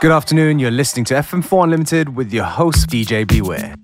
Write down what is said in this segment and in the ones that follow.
Good afternoon, you're listening to FM4 Unlimited with your host, DJ Beware.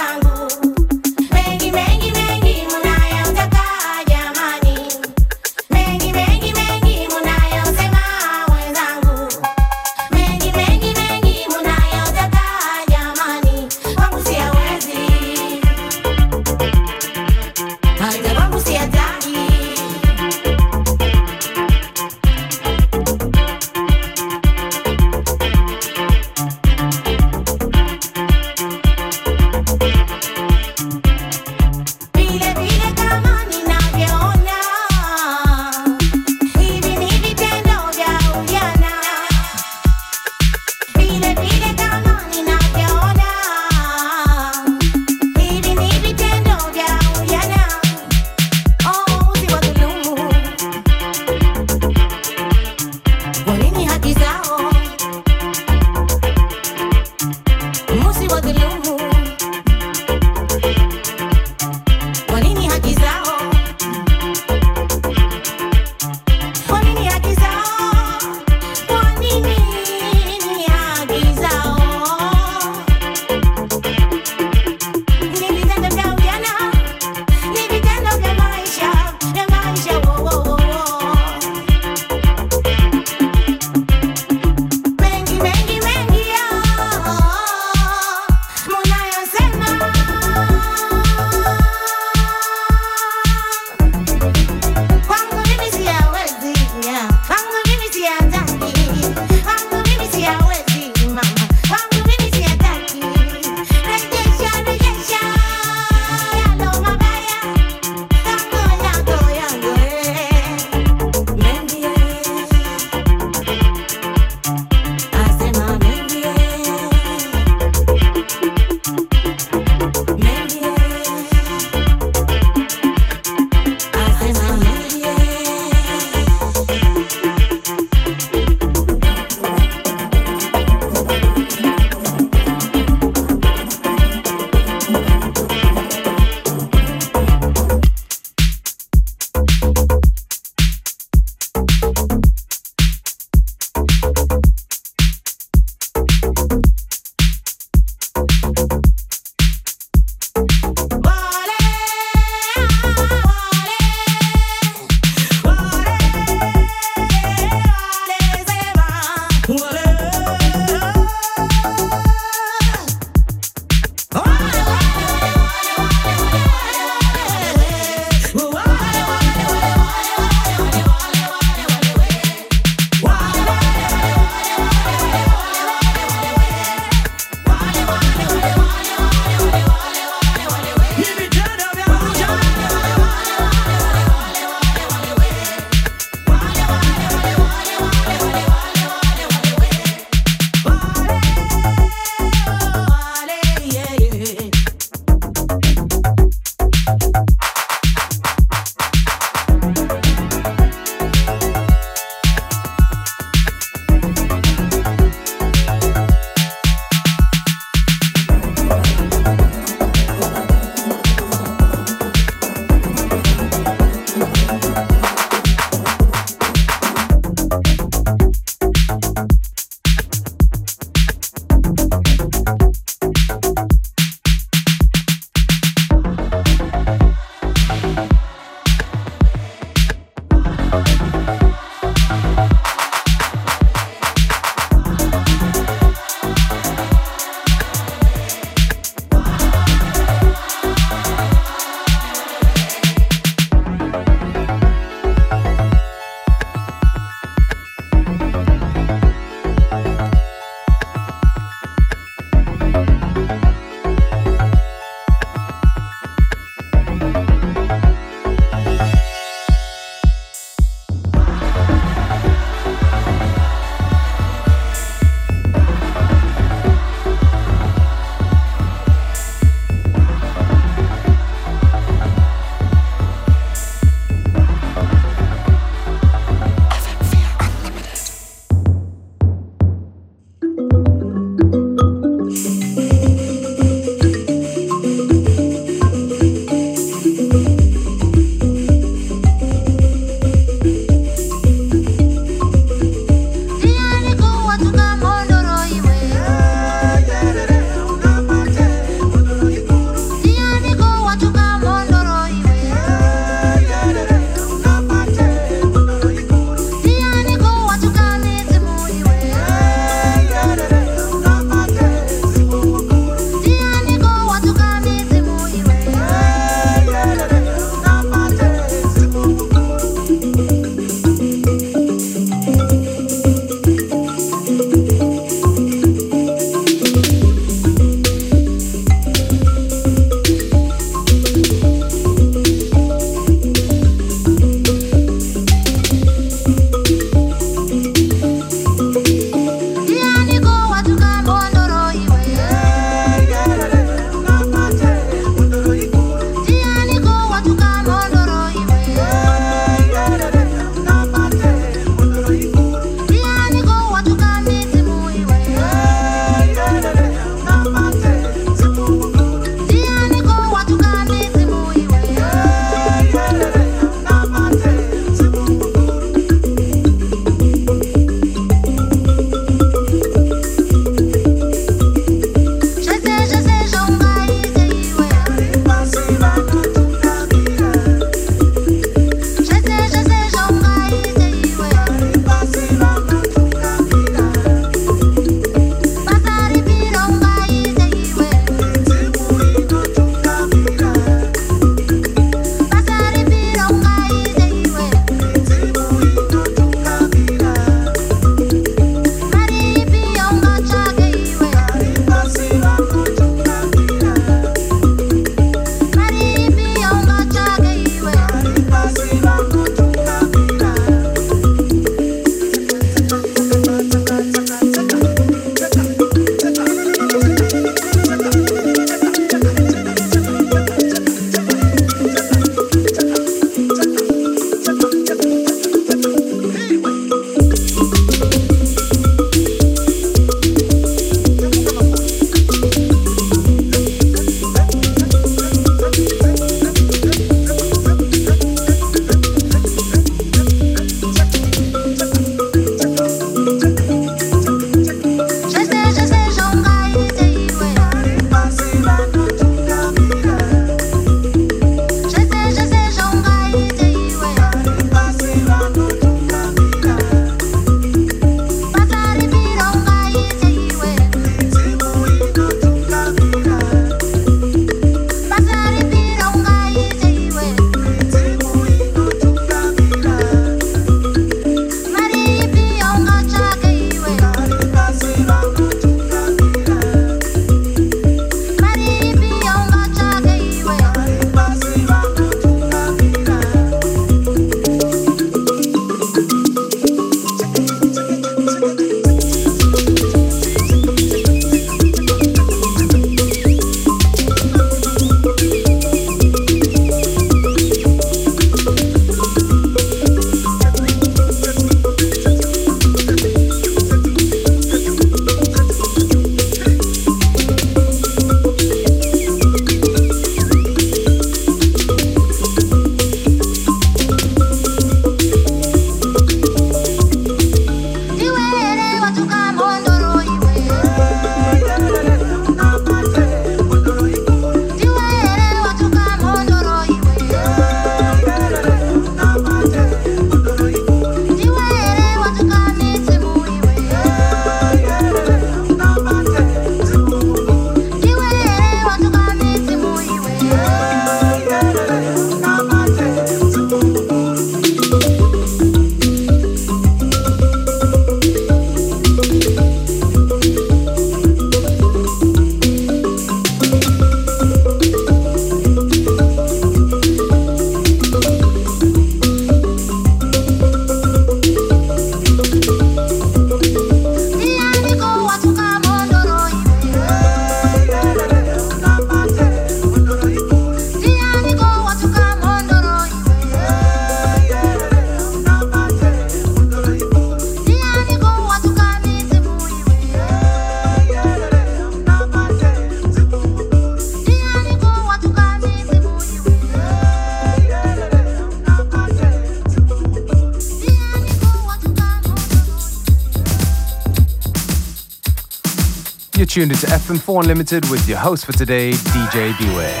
Tuned into FM4 Unlimited with your host for today, DJ Beware.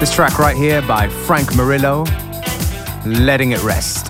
This track right here by Frank Murillo, Letting It Rest.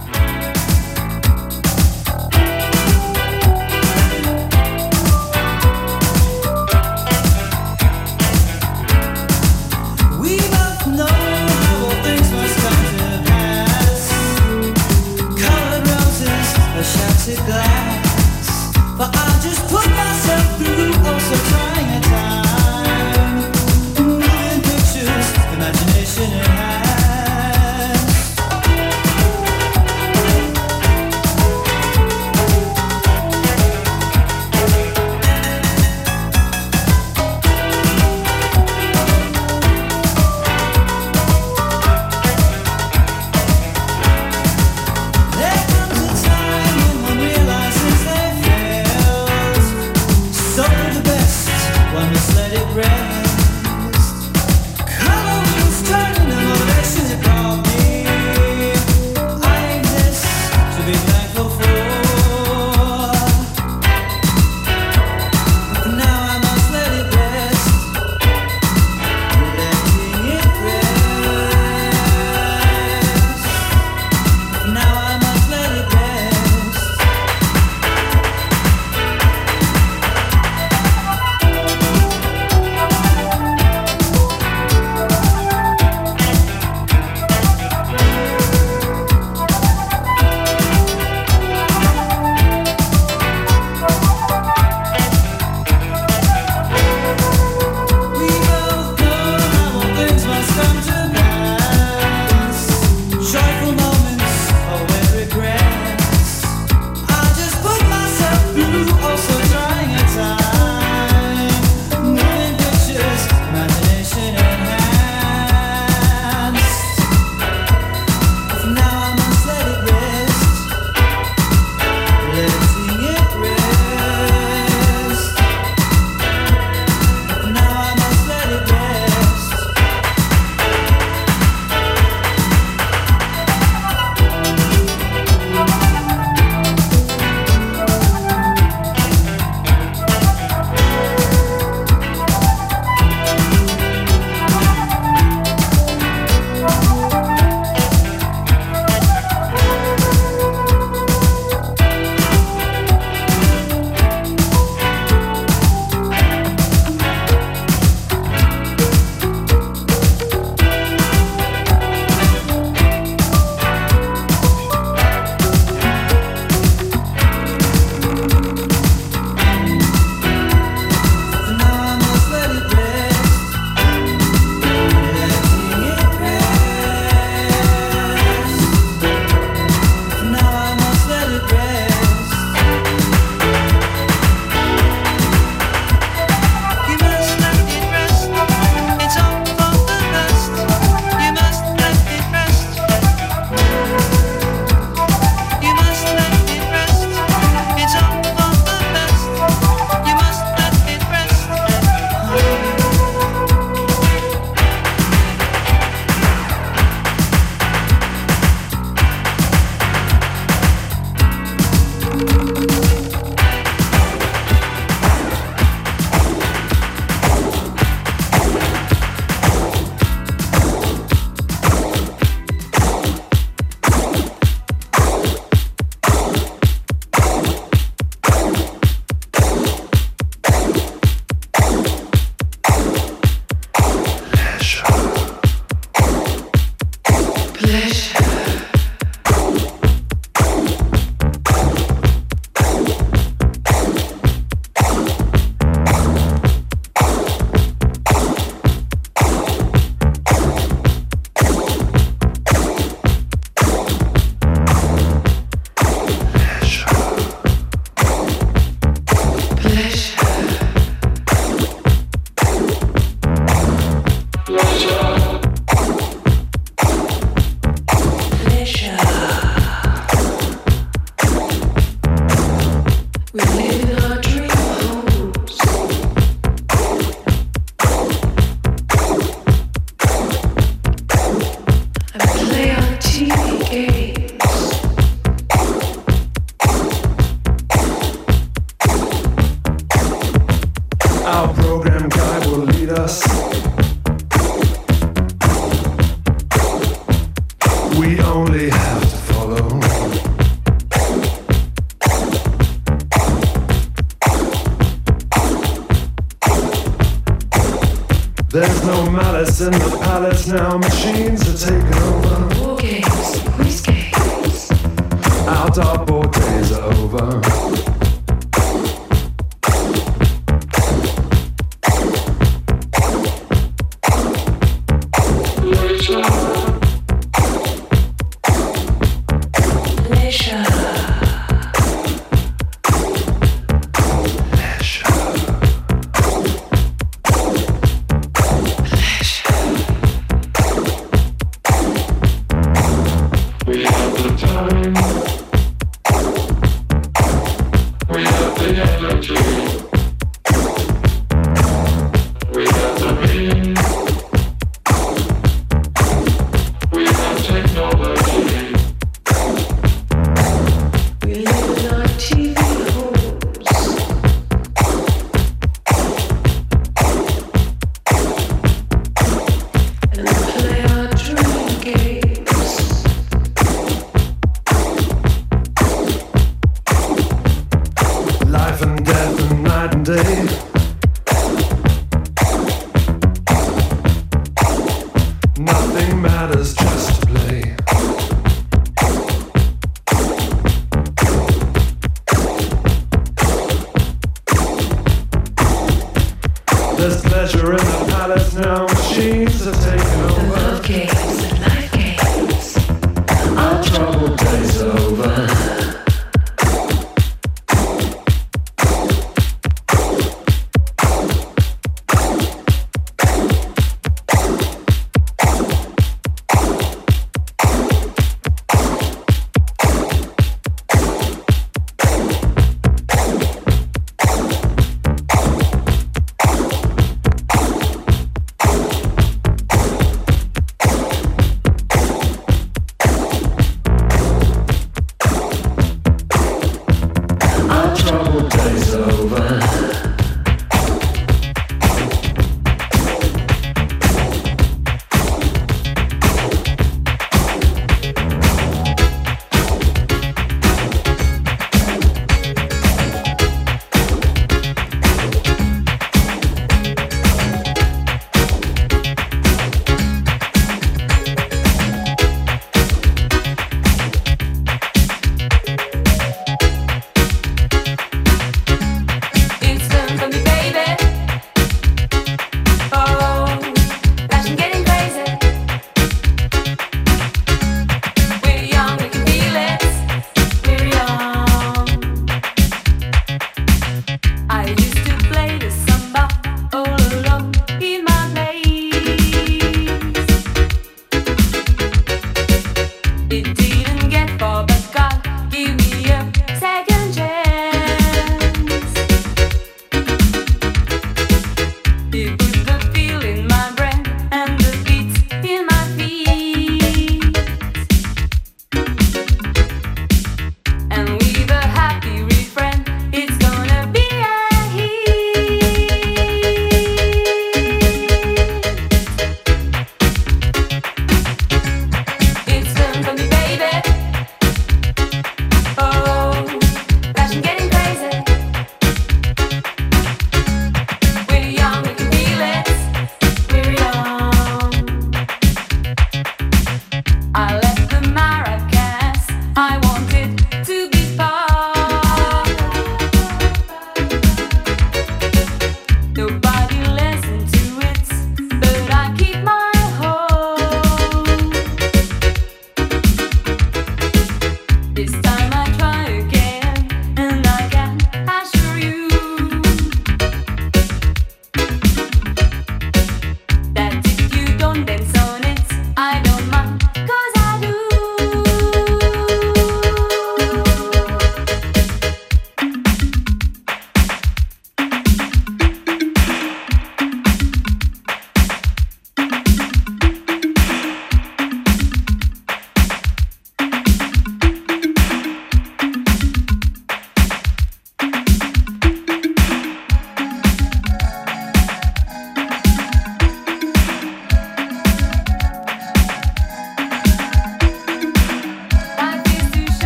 Now,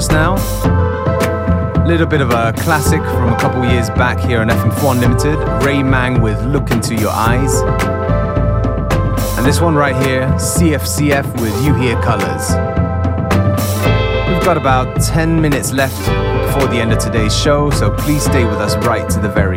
Just now, a little bit of a classic from a couple years back here on FM4 Unlimited, Ray Mang with Look Into Your Eyes. And this one right here, CFCF with You Hear Colors. We've got about 10 minutes left before the end of today's show, so please stay with us right to the very